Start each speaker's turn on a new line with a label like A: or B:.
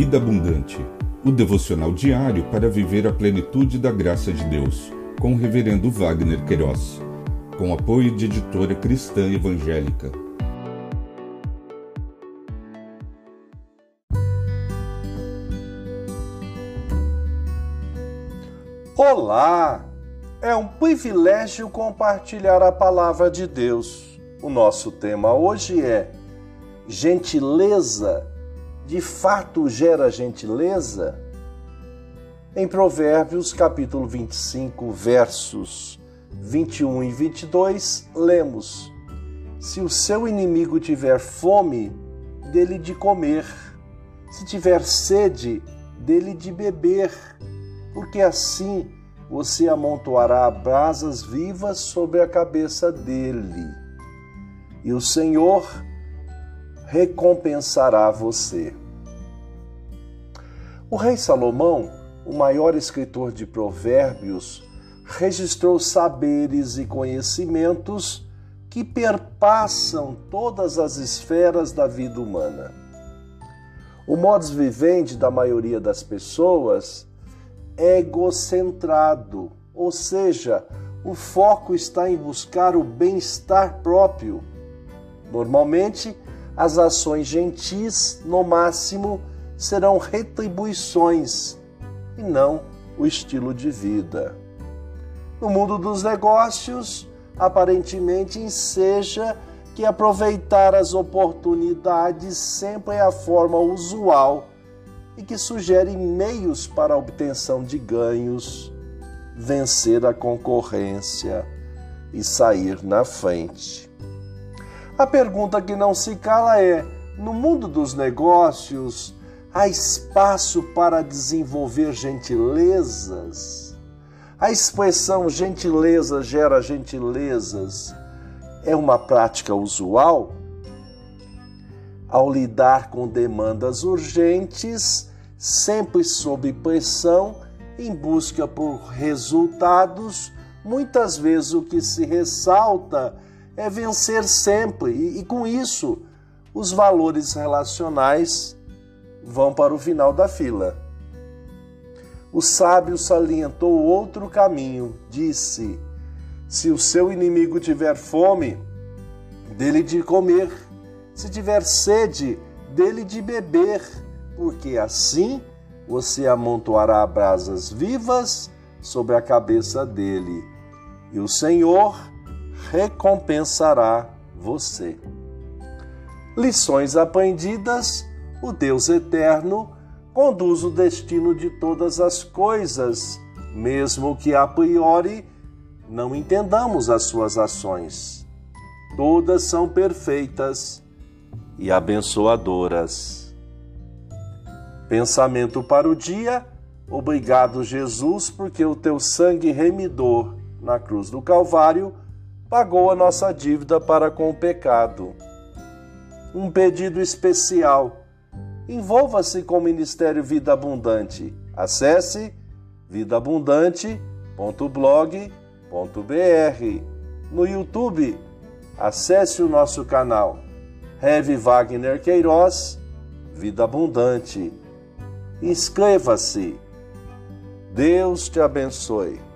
A: Vida Abundante, o devocional diário para viver a plenitude da graça de Deus, com o Reverendo Wagner Queiroz, com apoio de editora cristã evangélica.
B: Olá! É um privilégio compartilhar a palavra de Deus. O nosso tema hoje é gentileza de fato gera gentileza? Em Provérbios, capítulo 25, versos 21 e 22, lemos: Se o seu inimigo tiver fome, dele de comer, se tiver sede, dele de beber, porque assim você amontoará brasas vivas sobre a cabeça dele. E o Senhor recompensará você. O rei Salomão, o maior escritor de provérbios, registrou saberes e conhecimentos que perpassam todas as esferas da vida humana. O modus vivendi da maioria das pessoas é egocentrado, ou seja, o foco está em buscar o bem-estar próprio. Normalmente, as ações gentis, no máximo, serão retribuições e não o estilo de vida. No mundo dos negócios, aparentemente enseja que aproveitar as oportunidades sempre é a forma usual e que sugere meios para a obtenção de ganhos, vencer a concorrência e sair na frente. A pergunta que não se cala é: no mundo dos negócios, há espaço para desenvolver gentilezas? A expressão gentileza gera gentilezas é uma prática usual? Ao lidar com demandas urgentes, sempre sob pressão, em busca por resultados, muitas vezes o que se ressalta é vencer sempre, e, e com isso os valores relacionais vão para o final da fila. O sábio salientou outro caminho, disse: Se o seu inimigo tiver fome, dele de comer, se tiver sede, dele de beber, porque assim você amontoará brasas vivas sobre a cabeça dele, e o Senhor recompensará você. Lições aprendidas: o Deus eterno conduz o destino de todas as coisas, mesmo que a priori não entendamos as suas ações. Todas são perfeitas e abençoadoras. Pensamento para o dia. Obrigado, Jesus, porque o teu sangue remidor na cruz do Calvário pagou a nossa dívida para com o pecado. Um pedido especial. Envolva-se com o Ministério Vida Abundante. Acesse vidaabundante.blog.br. No YouTube, acesse o nosso canal Heve Wagner Queiroz, Vida Abundante. Inscreva-se. Deus te abençoe.